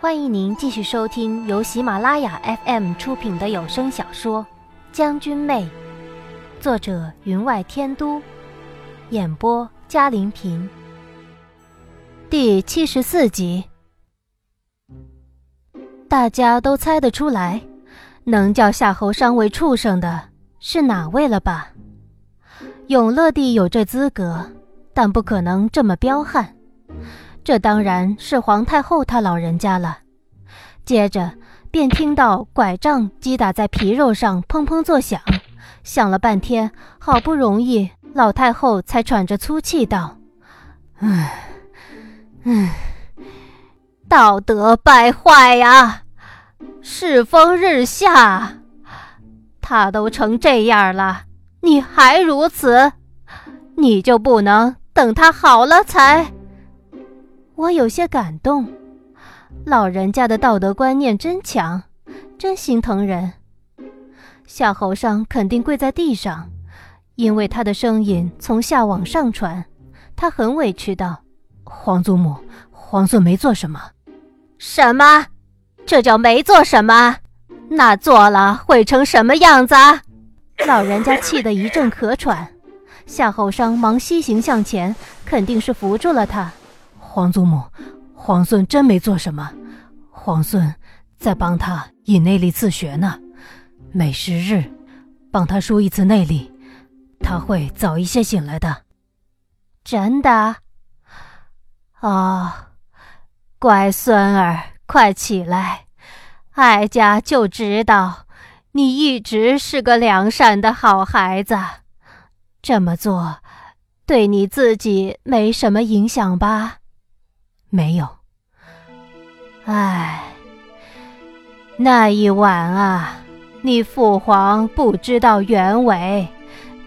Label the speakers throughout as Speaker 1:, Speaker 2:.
Speaker 1: 欢迎您继续收听由喜马拉雅 FM 出品的有声小说《将军妹》，作者云外天都，演播嘉玲平。第七十四集，大家都猜得出来，能叫夏侯商为畜生的是哪位了吧？永乐帝有这资格，但不可能这么彪悍。这当然是皇太后她老人家了。接着便听到拐杖击打在皮肉上，砰砰作响，想了半天，好不容易老太后才喘着粗气道：“唉，唉，道德败坏呀，世风日下。他都成这样了，你还如此，你就不能等他好了才？”我有些感动，老人家的道德观念真强，真心疼人。夏侯尚肯定跪在地上，因为他的声音从下往上传。他很委屈道：“
Speaker 2: 皇祖母，皇孙没做什么。”“
Speaker 1: 什么？这叫没做什么？那做了会成什么样子？”老人家气得一阵咳喘。夏侯尚忙西行向前，肯定是扶住了他。
Speaker 2: 皇祖母，皇孙真没做什么，皇孙在帮他引内力自学呢。每十日帮他输一次内力，他会早一些醒来的。
Speaker 1: 真的？哦，乖孙儿，快起来！哀家就知道你一直是个良善的好孩子，这么做对你自己没什么影响吧？
Speaker 2: 没有。
Speaker 1: 唉，那一晚啊，你父皇不知道原委，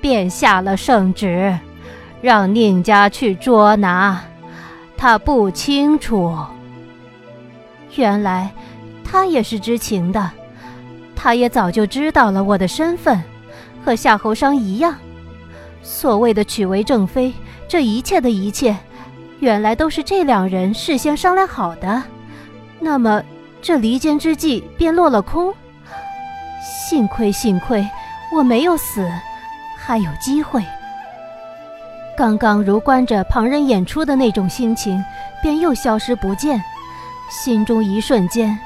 Speaker 1: 便下了圣旨，让宁家去捉拿。他不清楚，原来他也是知情的，他也早就知道了我的身份，和夏侯商一样。所谓的娶为正妃，这一切的一切。原来都是这两人事先商量好的，那么这离间之计便落了空。幸亏幸亏我没有死，还有机会。刚刚如观着旁人演出的那种心情，便又消失不见，心中一瞬间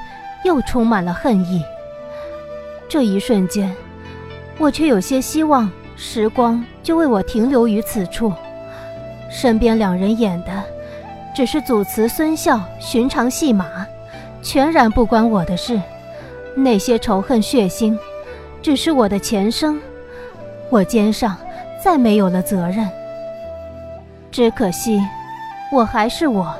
Speaker 1: 又充满了恨意。这一瞬间，我却有些希望时光就为我停留于此处。身边两人演的，只是祖慈孙孝寻常戏码，全然不关我的事。那些仇恨血腥，只是我的前生，我肩上再没有了责任。只可惜，我还是我。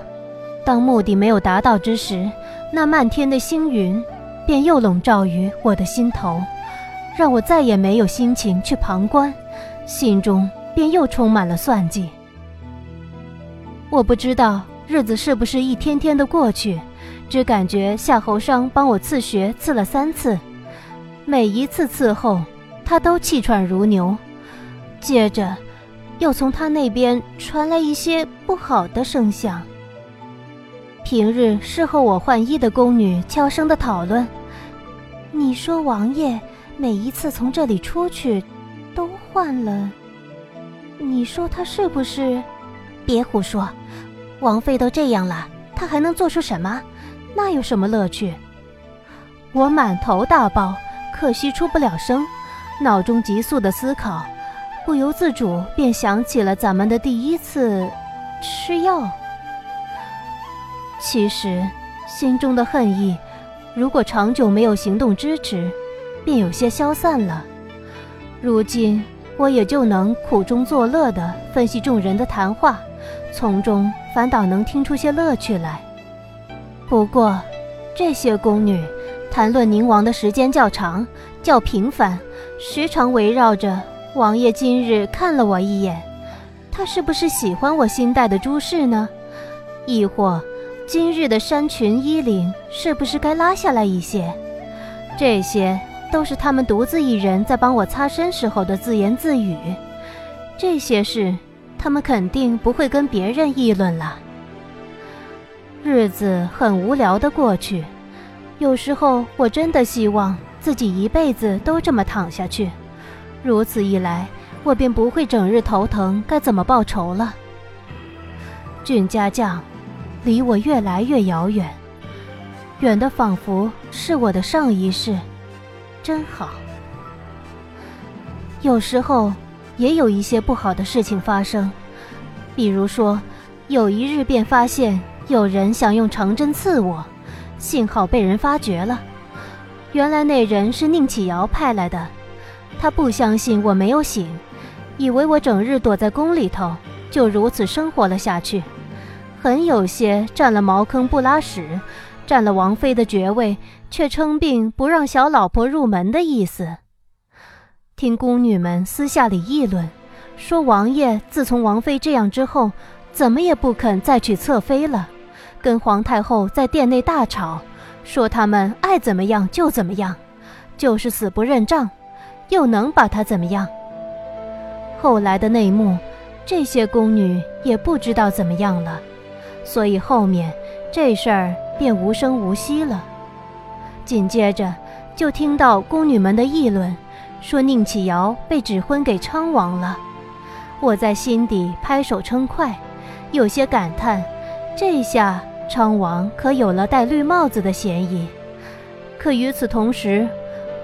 Speaker 1: 当目的没有达到之时，那漫天的星云，便又笼罩于我的心头，让我再也没有心情去旁观，心中便又充满了算计。我不知道日子是不是一天天的过去，只感觉夏侯商帮我刺穴刺了三次，每一次刺后，他都气喘如牛，接着，又从他那边传来一些不好的声响。平日侍候我换衣的宫女悄声的讨论：“你说王爷每一次从这里出去，都换了，你说他是不是？”别胡说，王妃都这样了，她还能做出什么？那有什么乐趣？我满头大包，可惜出不了声，脑中急速的思考，不由自主便想起了咱们的第一次吃药。其实，心中的恨意，如果长久没有行动支持，便有些消散了。如今，我也就能苦中作乐的分析众人的谈话。从中反倒能听出些乐趣来。不过，这些宫女谈论宁王的时间较长、较频繁，时常围绕着王爷今日看了我一眼，他是不是喜欢我新戴的珠饰呢？亦或今日的衫裙衣领是不是该拉下来一些？这些都是他们独自一人在帮我擦身时候的自言自语。这些事。他们肯定不会跟别人议论了。日子很无聊的过去。有时候我真的希望自己一辈子都这么躺下去，如此一来，我便不会整日头疼该怎么报仇了。俊家将，离我越来越遥远，远的仿佛是我的上一世，真好。有时候也有一些不好的事情发生，比如说，有一日便发现有人想用长针刺我。幸好被人发觉了，原来那人是宁启尧派来的。他不相信我没有醒，以为我整日躲在宫里头，就如此生活了下去，很有些占了茅坑不拉屎，占了王妃的爵位，却称病不让小老婆入门的意思。听宫女们私下里议论，说王爷自从王妃这样之后，怎么也不肯再娶侧妃了。跟皇太后在殿内大吵，说他们爱怎么样就怎么样，就是死不认账，又能把他怎么样？后来的内幕，这些宫女也不知道怎么样了，所以后面这事儿便无声无息了。紧接着就听到宫女们的议论，说宁启尧被指婚给昌王了。我在心底拍手称快，有些感叹。这下昌王可有了戴绿帽子的嫌疑，可与此同时，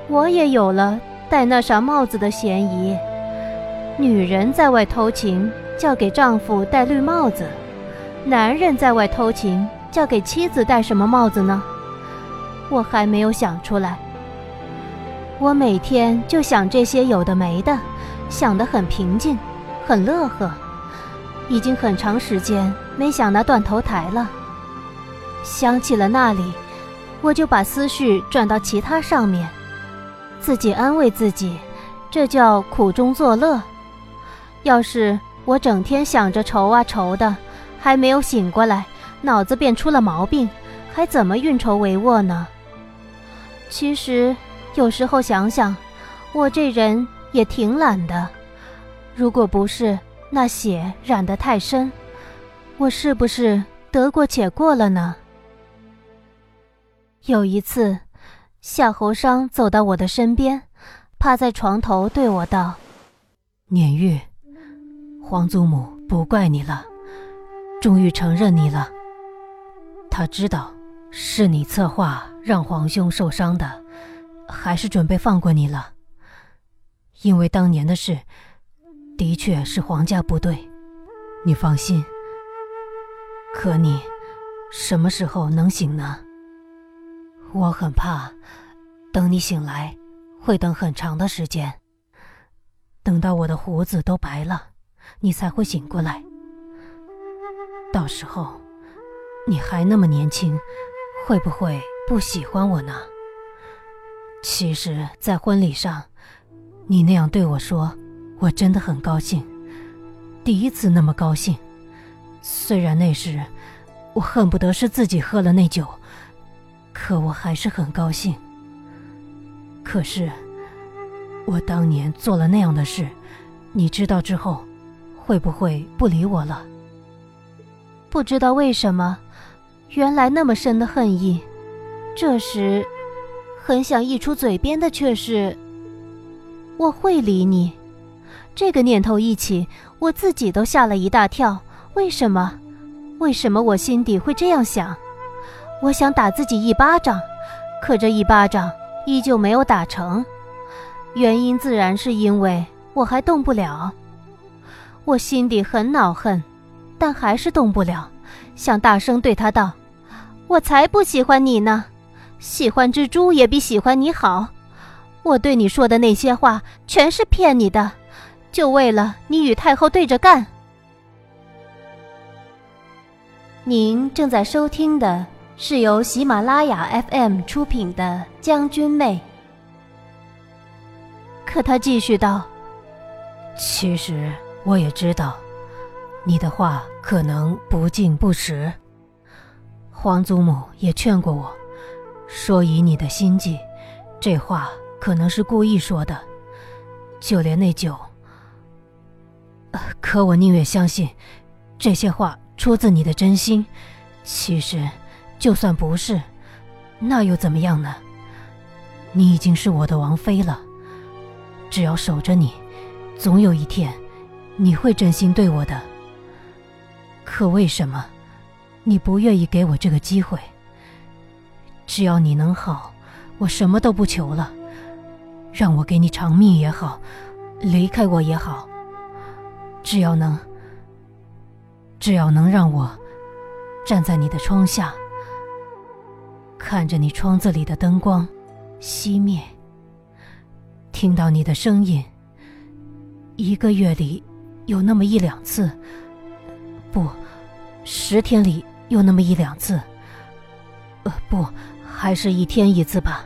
Speaker 1: 我也有了戴那啥帽子的嫌疑。女人在外偷情，叫给丈夫戴绿帽子；男人在外偷情，叫给妻子戴什么帽子呢？我还没有想出来。我每天就想这些有的没的，想得很平静，很乐呵。已经很长时间没想那断头台了。想起了那里，我就把思绪转到其他上面，自己安慰自己，这叫苦中作乐。要是我整天想着愁啊愁的，还没有醒过来，脑子便出了毛病，还怎么运筹帷幄呢？其实有时候想想，我这人也挺懒的。如果不是……那血染得太深，我是不是得过且过了呢？有一次，夏侯商走到我的身边，趴在床头对我道：“
Speaker 2: 撵玉，皇祖母不怪你了，终于承认你了。他知道是你策划让皇兄受伤的，还是准备放过你了？因为当年的事。”的确是皇家不对，你放心。可你什么时候能醒呢？我很怕，等你醒来，会等很长的时间。等到我的胡子都白了，你才会醒过来。到时候，你还那么年轻，会不会不喜欢我呢？其实，在婚礼上，你那样对我说。我真的很高兴，第一次那么高兴。虽然那时我恨不得是自己喝了那酒，可我还是很高兴。可是我当年做了那样的事，你知道之后，会不会不理我了？
Speaker 1: 不知道为什么，原来那么深的恨意，这时很想溢出嘴边的却是：我会理你。这个念头一起，我自己都吓了一大跳。为什么？为什么我心底会这样想？我想打自己一巴掌，可这一巴掌依旧没有打成。原因自然是因为我还动不了。我心底很恼恨，但还是动不了，想大声对他道：“我才不喜欢你呢！喜欢蜘蛛也比喜欢你好。我对你说的那些话，全是骗你的。”就为了你与太后对着干。您正在收听的是由喜马拉雅 FM 出品的《将军妹》。可他继续道：“
Speaker 2: 其实我也知道，你的话可能不尽不实。皇祖母也劝过我，说以你的心计，这话可能是故意说的。就连那酒。”可我宁愿相信，这些话出自你的真心，其实，就算不是，那又怎么样呢？你已经是我的王妃了，只要守着你，总有一天，你会真心对我的。可为什么，你不愿意给我这个机会？只要你能好，我什么都不求了。让我给你偿命也好，离开我也好，只要能，只要能让我站在你的窗下，看着你窗子里的灯光。熄灭。听到你的声音，一个月里有那么一两次，不，十天里有那么一两次，呃，不，还是一天一次吧。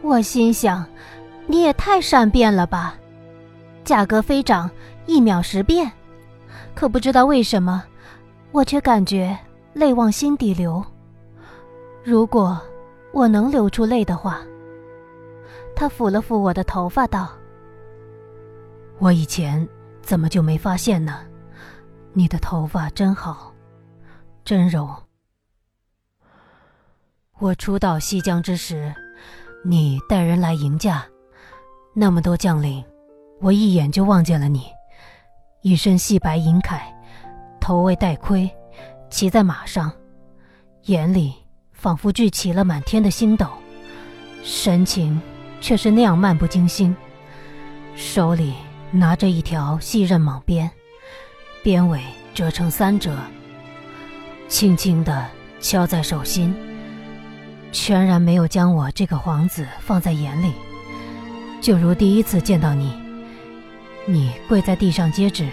Speaker 1: 我心想，你也太善变了吧，价格飞涨，一秒十变。可不知道为什么，我却感觉泪往心底流。如果。我能流出泪的话，他抚了抚我的头发，道：“
Speaker 2: 我以前怎么就没发现呢？你的头发真好，真柔。我初到西江之时，你带人来迎驾，那么多将领，我一眼就望见了你，一身细白银铠，头围戴盔，骑在马上，眼里。”仿佛聚齐了满天的星斗，神情却是那样漫不经心，手里拿着一条细刃蟒鞭，鞭尾折成三折，轻轻地敲在手心，全然没有将我这个皇子放在眼里，就如第一次见到你，你跪在地上接旨，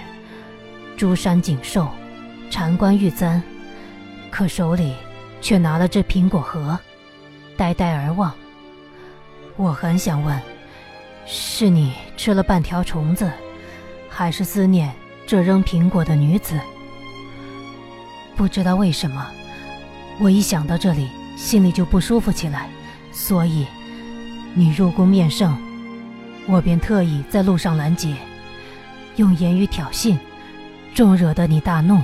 Speaker 2: 珠山锦绶，禅冠玉簪，可手里。却拿了这苹果核，呆呆而望。我很想问，是你吃了半条虫子，还是思念这扔苹果的女子？不知道为什么，我一想到这里，心里就不舒服起来。所以，你入宫面圣，我便特意在路上拦截，用言语挑衅，终惹得你大怒。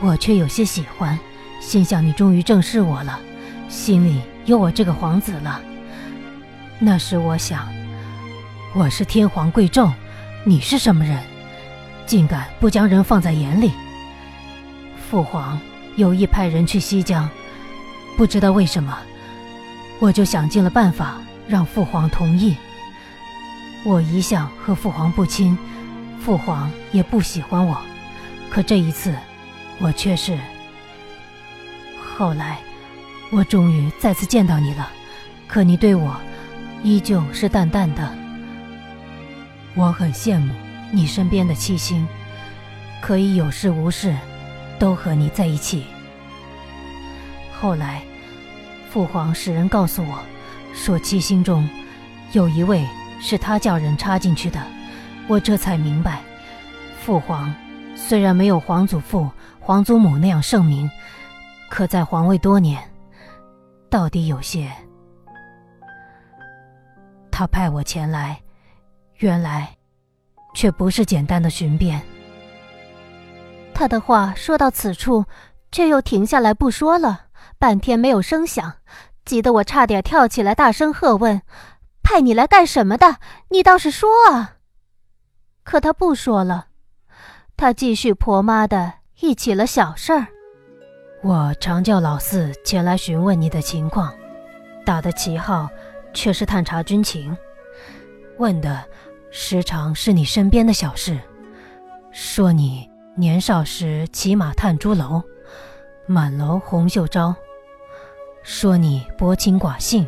Speaker 2: 我却有些喜欢。心想你终于正视我了，心里有我这个皇子了。那时我想，我是天皇贵胄，你是什么人，竟敢不将人放在眼里？父皇有意派人去西江，不知道为什么，我就想尽了办法让父皇同意。我一向和父皇不亲，父皇也不喜欢我，可这一次，我却是。后来，我终于再次见到你了，可你对我依旧是淡淡的。我很羡慕你身边的七星，可以有事无事都和你在一起。后来，父皇使人告诉我，说七星中有一位是他叫人插进去的，我这才明白，父皇虽然没有皇祖父、皇祖母那样盛名。可在皇位多年，到底有些。他派我前来，原来却不是简单的寻遍。
Speaker 1: 他的话说到此处，却又停下来不说了，半天没有声响，急得我差点跳起来，大声喝问：“派你来干什么的？你倒是说啊！”可他不说了，他继续婆妈的一起了小事儿。
Speaker 2: 我常叫老四前来询问你的情况，打的旗号却是探查军情，问的时常是你身边的小事，说你年少时骑马探珠楼，满楼红袖招，说你薄情寡性，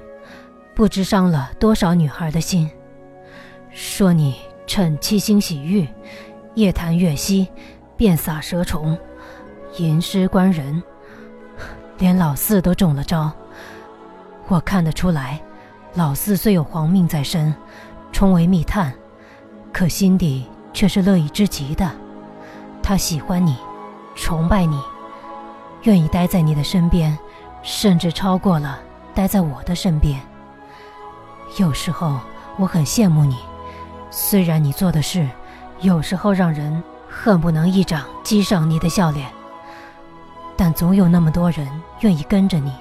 Speaker 2: 不知伤了多少女孩的心，说你趁七星洗浴，夜谈月夕，便撒蛇虫，吟诗观人。连老四都中了招，我看得出来，老四虽有皇命在身，充为密探，可心底却是乐意之极的。他喜欢你，崇拜你，愿意待在你的身边，甚至超过了待在我的身边。有时候我很羡慕你，虽然你做的事，有时候让人恨不能一掌击上你的笑脸。但总有那么多人愿意跟着你。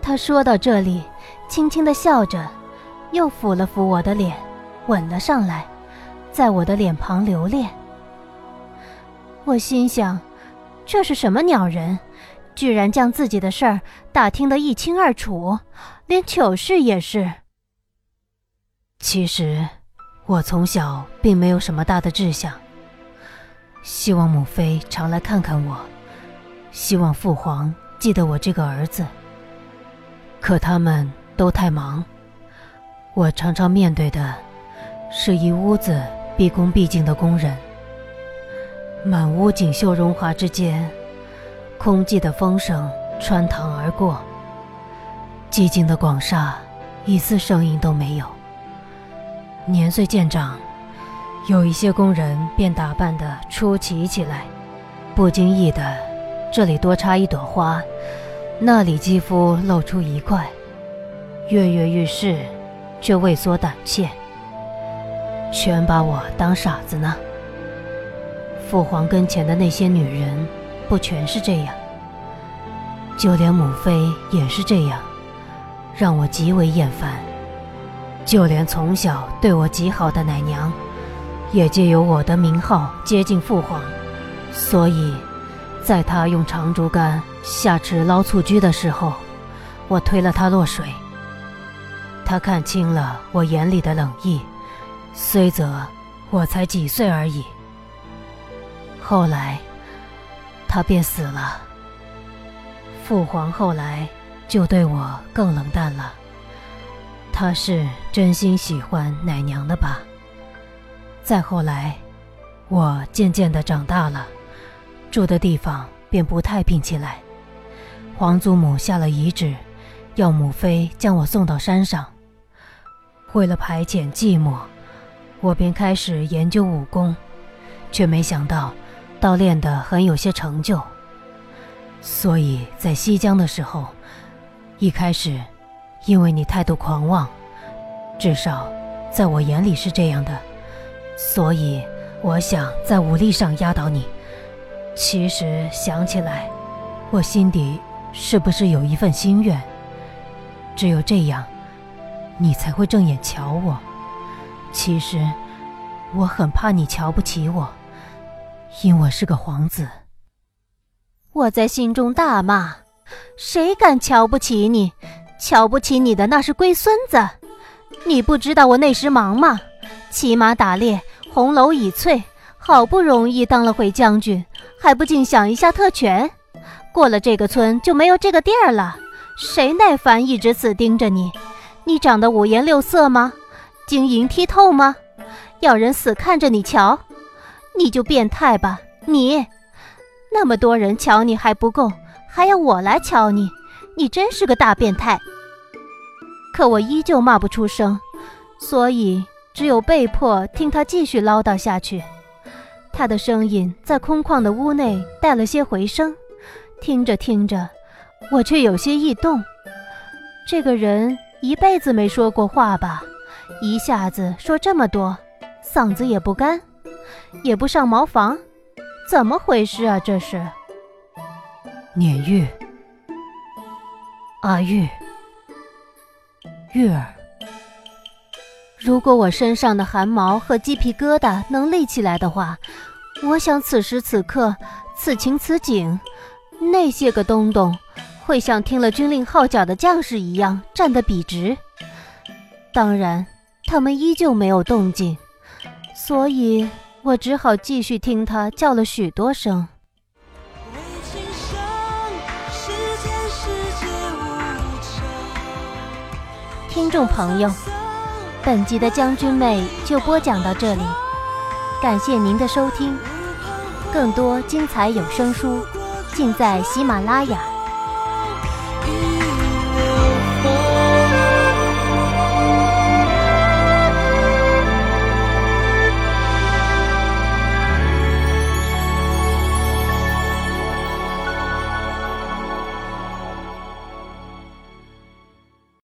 Speaker 1: 他说到这里，轻轻的笑着，又抚了抚我的脸，吻了上来，在我的脸庞留恋。我心想，这是什么鸟人，居然将自己的事儿打听得一清二楚，连糗事也是。
Speaker 2: 其实，我从小并没有什么大的志向。希望母妃常来看看我，希望父皇记得我这个儿子。可他们都太忙，我常常面对的是一屋子毕恭毕敬的工人。满屋锦绣荣华之间，空寂的风声穿堂而过，寂静的广厦一丝声音都没有。年岁渐长。有一些工人便打扮得出奇起来，不经意的，这里多插一朵花，那里肌肤露出一块，跃跃欲试，却畏缩胆怯，全把我当傻子呢。父皇跟前的那些女人，不全是这样，就连母妃也是这样，让我极为厌烦。就连从小对我极好的奶娘。也借由我的名号接近父皇，所以，在他用长竹竿下池捞蹴鞠的时候，我推了他落水。他看清了我眼里的冷意，虽则我才几岁而已。后来，他便死了。父皇后来就对我更冷淡了。他是真心喜欢奶娘的吧？再后来，我渐渐的长大了，住的地方便不太平起来。皇祖母下了遗旨，要母妃将我送到山上。为了排遣寂寞，我便开始研究武功，却没想到，倒练得很有些成就。所以在西江的时候，一开始，因为你态度狂妄，至少在我眼里是这样的。所以，我想在武力上压倒你。其实想起来，我心底是不是有一份心愿？只有这样，你才会正眼瞧我。其实，我很怕你瞧不起我，因我是个皇子。
Speaker 1: 我在心中大骂：谁敢瞧不起你？瞧不起你的那是龟孙子！你不知道我那时忙吗？骑马打猎，红楼已翠，好不容易当了回将军，还不尽享一下特权。过了这个村就没有这个地儿了。谁耐烦一直死盯着你？你长得五颜六色吗？晶莹剔透吗？要人死看着你瞧？你就变态吧！你，那么多人瞧你还不够，还要我来瞧你？你真是个大变态！可我依旧骂不出声，所以。只有被迫听他继续唠叨下去，他的声音在空旷的屋内带了些回声，听着听着，我却有些异动。这个人一辈子没说过话吧？一下子说这么多，嗓子也不干，也不上茅房，怎么回事啊？这是？
Speaker 2: 撵玉，阿玉，玉儿。
Speaker 1: 如果我身上的汗毛和鸡皮疙瘩能立起来的话，我想此时此刻，此情此景，那些个东东会像听了军令号角的将士一样站得笔直。当然，他们依旧没有动静，所以我只好继续听他叫了许多声。听众朋友。本集的将军妹就播讲到这里，感谢您的收听，更多精彩有声书尽在喜马拉雅。